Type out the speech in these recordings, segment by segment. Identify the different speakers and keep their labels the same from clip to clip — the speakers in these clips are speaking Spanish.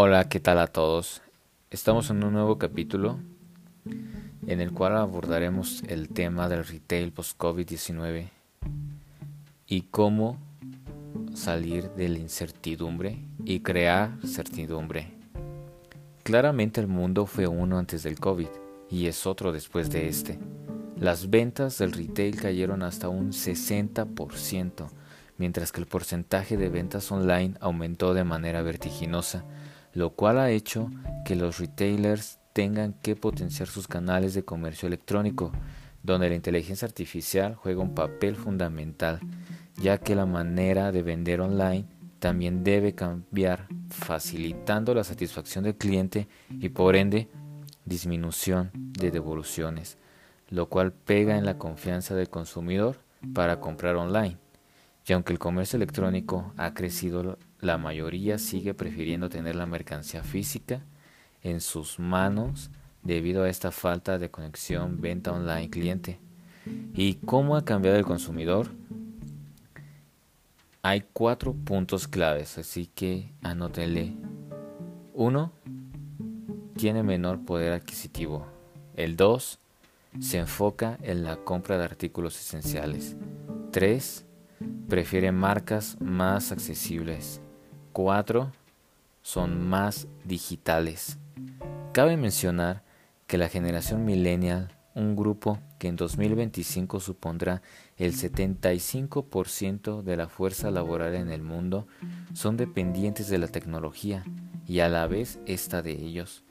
Speaker 1: Hola, ¿qué tal a todos? Estamos en un nuevo capítulo en el cual abordaremos el tema del retail post-COVID-19 y cómo salir de la incertidumbre y crear certidumbre. Claramente el mundo fue uno antes del COVID y es otro después de este. Las ventas del retail cayeron hasta un 60%, mientras que el porcentaje de ventas online aumentó de manera vertiginosa, lo cual ha hecho que los retailers tengan que potenciar sus canales de comercio electrónico, donde la inteligencia artificial juega un papel fundamental, ya que la manera de vender online también debe cambiar, facilitando la satisfacción del cliente y por ende disminución de devoluciones lo cual pega en la confianza del consumidor para comprar online. Y aunque el comercio electrónico ha crecido, la mayoría sigue prefiriendo tener la mercancía física en sus manos debido a esta falta de conexión venta online cliente. ¿Y cómo ha cambiado el consumidor? Hay cuatro puntos claves, así que anótenle. Uno, tiene menor poder adquisitivo. El 2 se enfoca en la compra de artículos esenciales. 3. Prefiere marcas más accesibles. 4. Son más digitales. Cabe mencionar que la generación millennial, un grupo que en 2025 supondrá el 75% de la fuerza laboral en el mundo, son dependientes de la tecnología y a la vez esta de ellos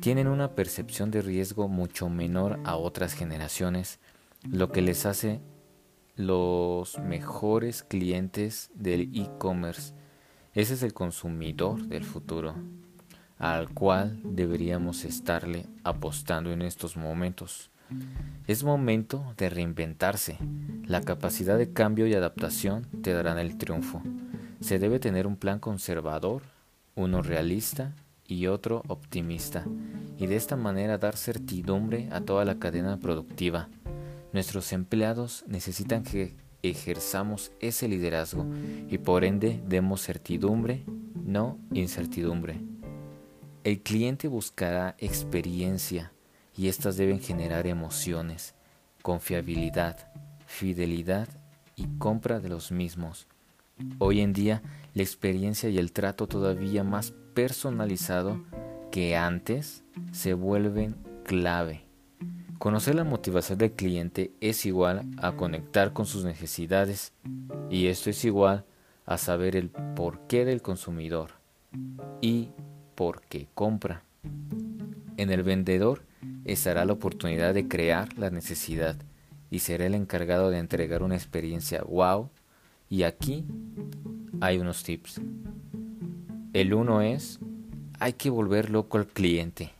Speaker 1: tienen una percepción de riesgo mucho menor a otras generaciones, lo que les hace los mejores clientes del e-commerce. Ese es el consumidor del futuro, al cual deberíamos estarle apostando en estos momentos. Es momento de reinventarse. La capacidad de cambio y adaptación te darán el triunfo. Se debe tener un plan conservador, uno realista y otro optimista, y de esta manera dar certidumbre a toda la cadena productiva. Nuestros empleados necesitan que ejerzamos ese liderazgo y por ende demos certidumbre, no incertidumbre. El cliente buscará experiencia y éstas deben generar emociones, confiabilidad, fidelidad y compra de los mismos. Hoy en día la experiencia y el trato todavía más personalizado que antes se vuelven clave. Conocer la motivación del cliente es igual a conectar con sus necesidades y esto es igual a saber el porqué del consumidor y por qué compra. En el vendedor estará la oportunidad de crear la necesidad y será el encargado de entregar una experiencia wow y aquí hay unos tips. El uno es, hay que volver loco al cliente.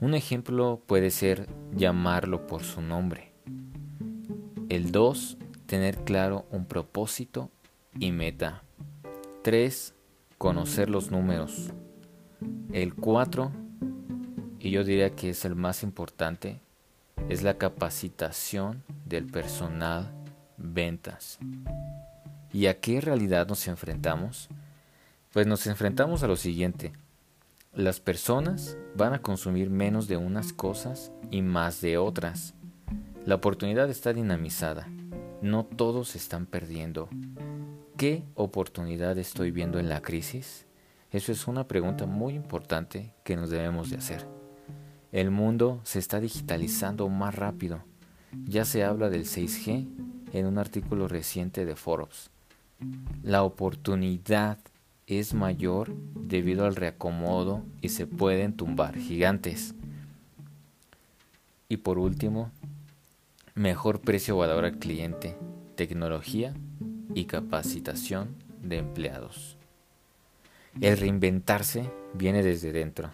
Speaker 1: Un ejemplo puede ser llamarlo por su nombre. El 2, tener claro un propósito y meta. 3, conocer los números. El 4, y yo diría que es el más importante, es la capacitación del personal ventas. ¿Y a qué realidad nos enfrentamos? Pues nos enfrentamos a lo siguiente. Las personas van a consumir menos de unas cosas y más de otras. La oportunidad está dinamizada. No todos están perdiendo. ¿Qué oportunidad estoy viendo en la crisis? Eso es una pregunta muy importante que nos debemos de hacer. El mundo se está digitalizando más rápido. Ya se habla del 6G en un artículo reciente de Forbes. La oportunidad es mayor debido al reacomodo y se pueden tumbar gigantes. Y por último, mejor precio valor al cliente, tecnología y capacitación de empleados. El reinventarse viene desde dentro.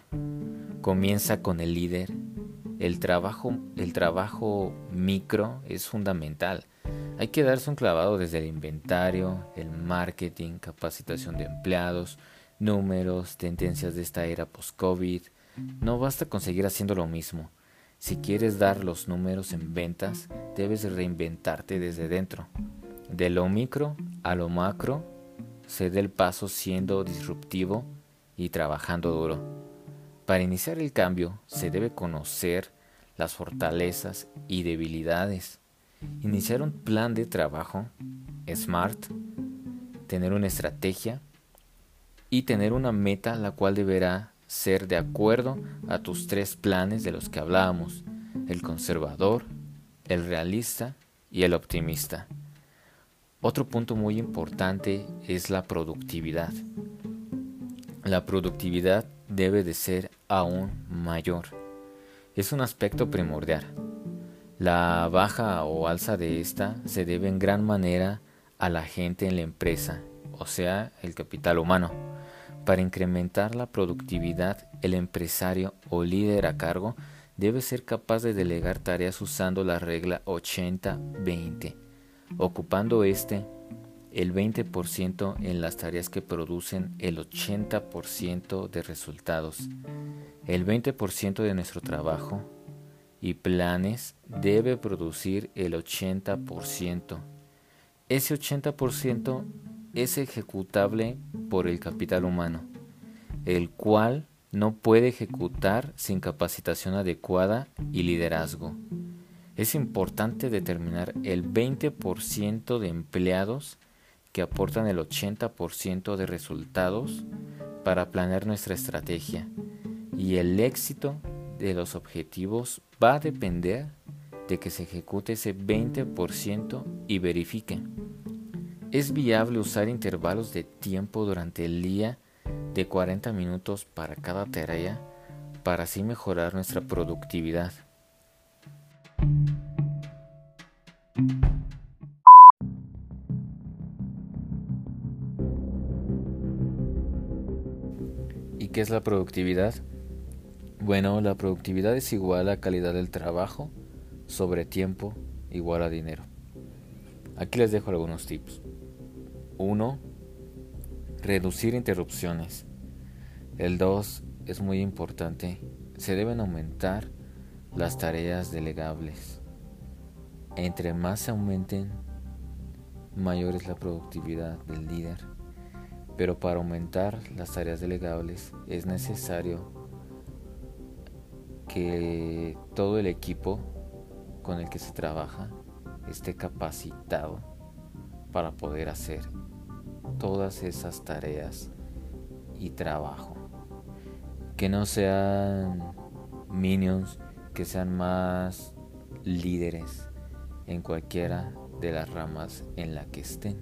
Speaker 1: Comienza con el líder. El trabajo, el trabajo micro es fundamental hay que darse un clavado desde el inventario, el marketing, capacitación de empleados, números, tendencias de esta era post-COVID. No basta con seguir haciendo lo mismo. Si quieres dar los números en ventas, debes reinventarte desde dentro. De lo micro a lo macro, se dé el paso siendo disruptivo y trabajando duro. Para iniciar el cambio se debe conocer las fortalezas y debilidades, iniciar un plan de trabajo SMART, tener una estrategia y tener una meta la cual deberá ser de acuerdo a tus tres planes de los que hablábamos, el conservador, el realista y el optimista. Otro punto muy importante es la productividad. La productividad debe de ser aún mayor. Es un aspecto primordial. La baja o alza de esta se debe en gran manera a la gente en la empresa, o sea, el capital humano. Para incrementar la productividad, el empresario o líder a cargo debe ser capaz de delegar tareas usando la regla 80-20, ocupando este el 20% en las tareas que producen el 80% de resultados. El 20% de nuestro trabajo y planes debe producir el 80%. Ese 80% es ejecutable por el capital humano, el cual no puede ejecutar sin capacitación adecuada y liderazgo. Es importante determinar el 20% de empleados que aportan el 80% de resultados para planear nuestra estrategia y el éxito de los objetivos va a depender de que se ejecute ese 20% y verifique. Es viable usar intervalos de tiempo durante el día de 40 minutos para cada tarea para así mejorar nuestra productividad. ¿Y qué es la productividad? Bueno, la productividad es igual a calidad del trabajo sobre tiempo igual a dinero. Aquí les dejo algunos tips. 1 reducir interrupciones. El 2 es muy importante. Se deben aumentar las tareas delegables. Entre más se aumenten, mayor es la productividad del líder. Pero para aumentar las tareas delegables es necesario que todo el equipo con el que se trabaja esté capacitado para poder hacer todas esas tareas y trabajo. Que no sean minions, que sean más líderes en cualquiera de las ramas en la que estén.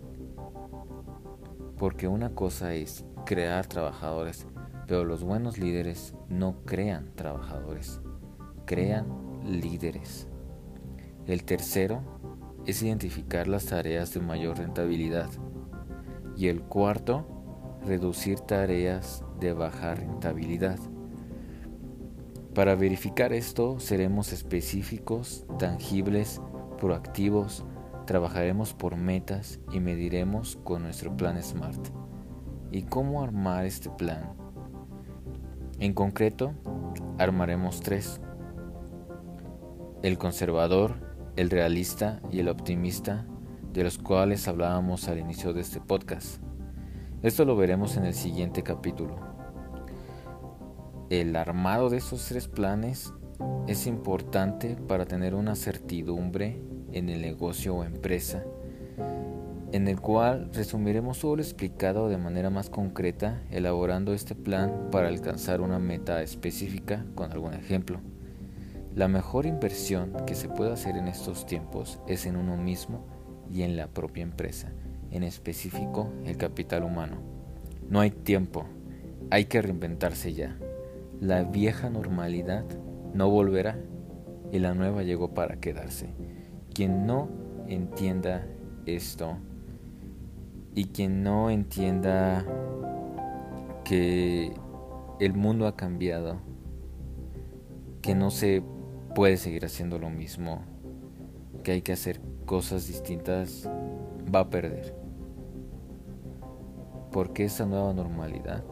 Speaker 1: Porque una cosa es crear trabajadores, pero los buenos líderes no crean trabajadores, crean líderes. El tercero es identificar las tareas de mayor rentabilidad y el cuarto, reducir tareas de baja rentabilidad. Para verificar esto seremos específicos, tangibles, proactivos, trabajaremos por metas y mediremos con nuestro plan SMART. ¿Y cómo armar este plan? En concreto, armaremos tres. El conservador, el realista y el optimista de los cuales hablábamos al inicio de este podcast. Esto lo veremos en el siguiente capítulo. El armado de estos tres planes es importante para tener una certidumbre en el negocio o empresa, en el cual resumiremos todo lo explicado de manera más concreta, elaborando este plan para alcanzar una meta específica con algún ejemplo. La mejor inversión que se puede hacer en estos tiempos es en uno mismo y en la propia empresa, en específico el capital humano. No hay tiempo, hay que reinventarse ya. La vieja normalidad no volverá y la nueva llegó para quedarse. Quien no entienda esto y quien no entienda que el mundo ha cambiado, que no se puede seguir haciendo lo mismo, que hay que hacer cosas distintas va a perder. Porque esa nueva normalidad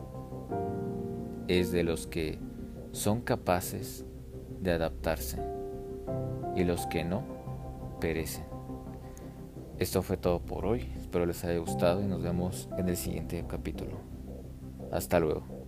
Speaker 1: es de los que son capaces de adaptarse y los que no perecen. Esto fue todo por hoy, espero les haya gustado y nos vemos en el siguiente capítulo. Hasta luego.